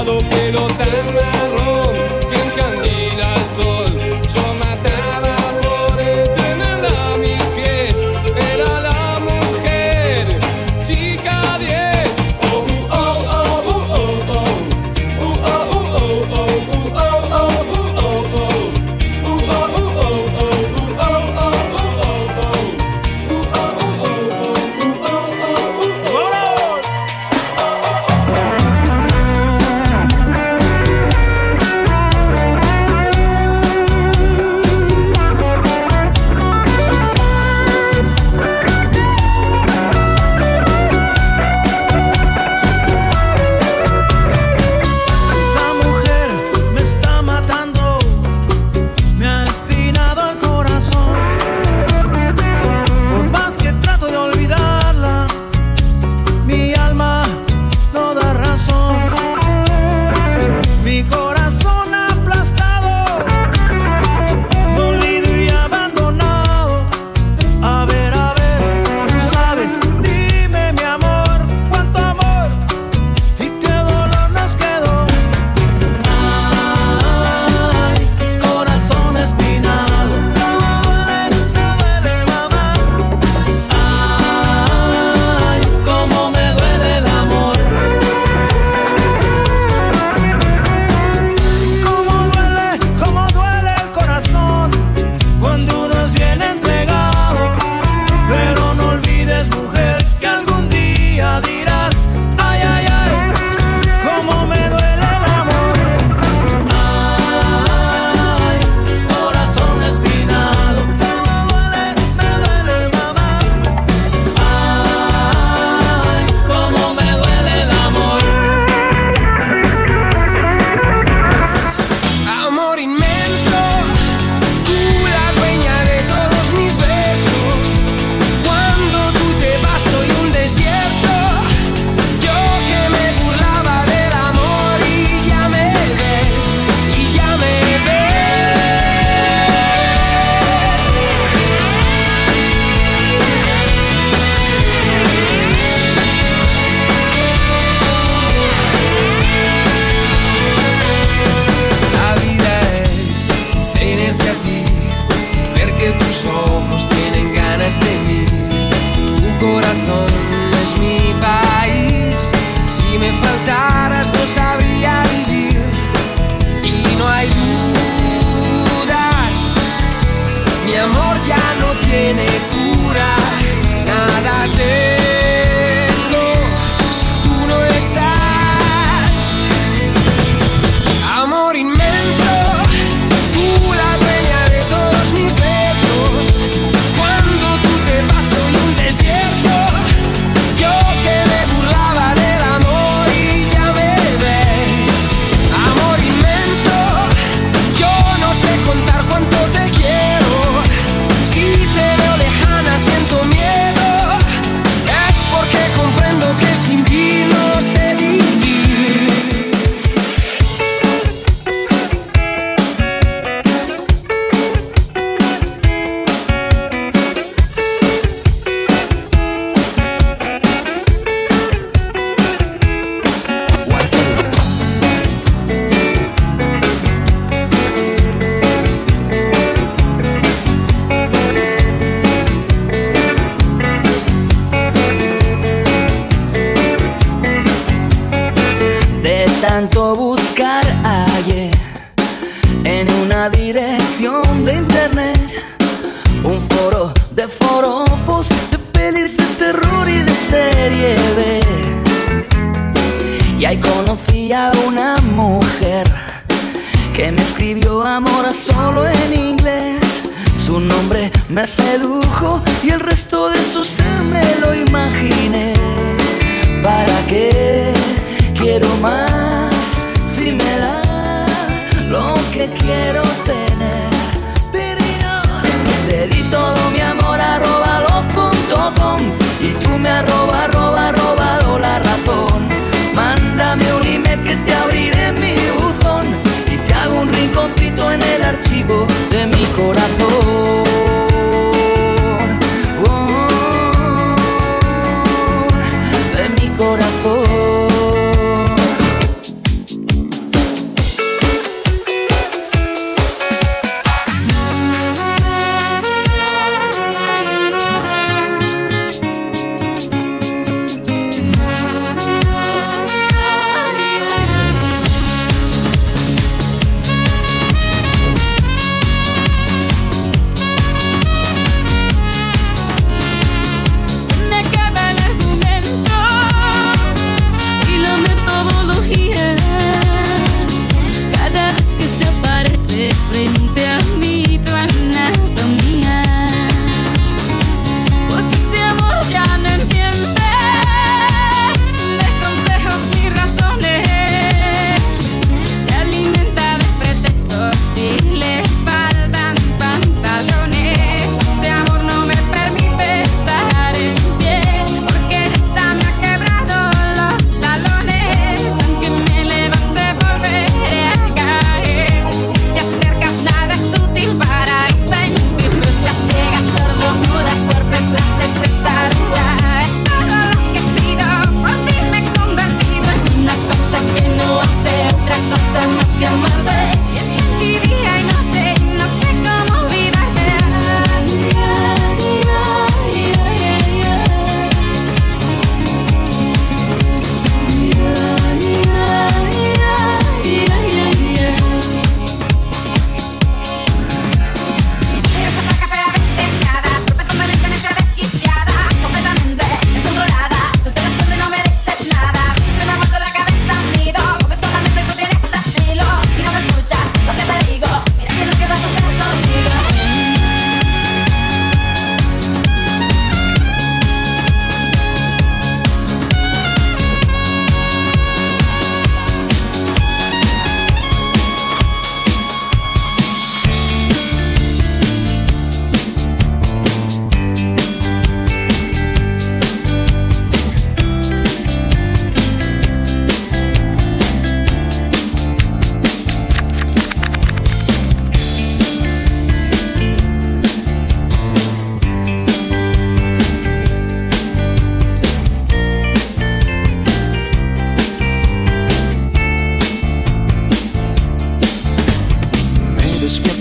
pasado, pero tan mal. tiene cura, nada te de pelis de terror y de serie B. Y ahí conocí a una mujer que me escribió amor solo en inglés. Su nombre me sedujo y el resto de su ser me lo imaginé. ¿Para qué quiero más si me da lo que quiero tener?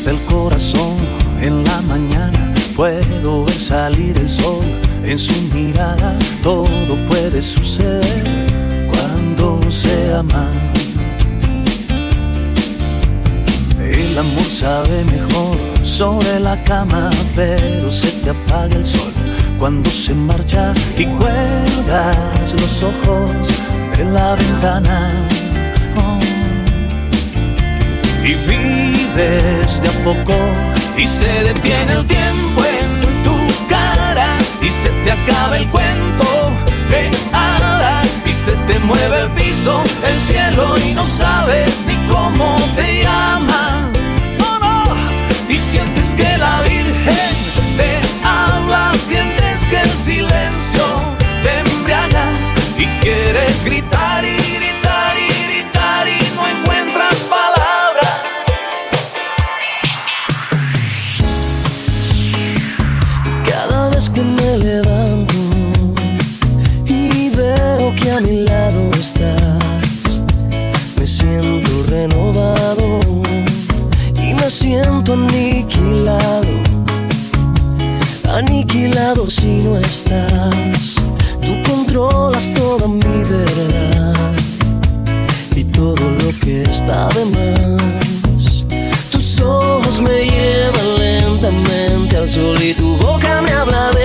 El corazón en la mañana, puedo ver salir el sol en su mirada, todo puede suceder cuando se ama. El amor sabe mejor sobre la cama, pero se te apaga el sol cuando se marcha y cuelgas los ojos de la ventana. Oh vives de a poco y se detiene el tiempo en tu cara y se te acaba el cuento de hadas y se te mueve el piso, el cielo y no sabes ni cómo te llamas. No, no, y sientes que la Virgen aniquilado si no estás. Tú controlas toda mi verdad y todo lo que está de más. Tus ojos me llevan lentamente al sol y tu boca me habla de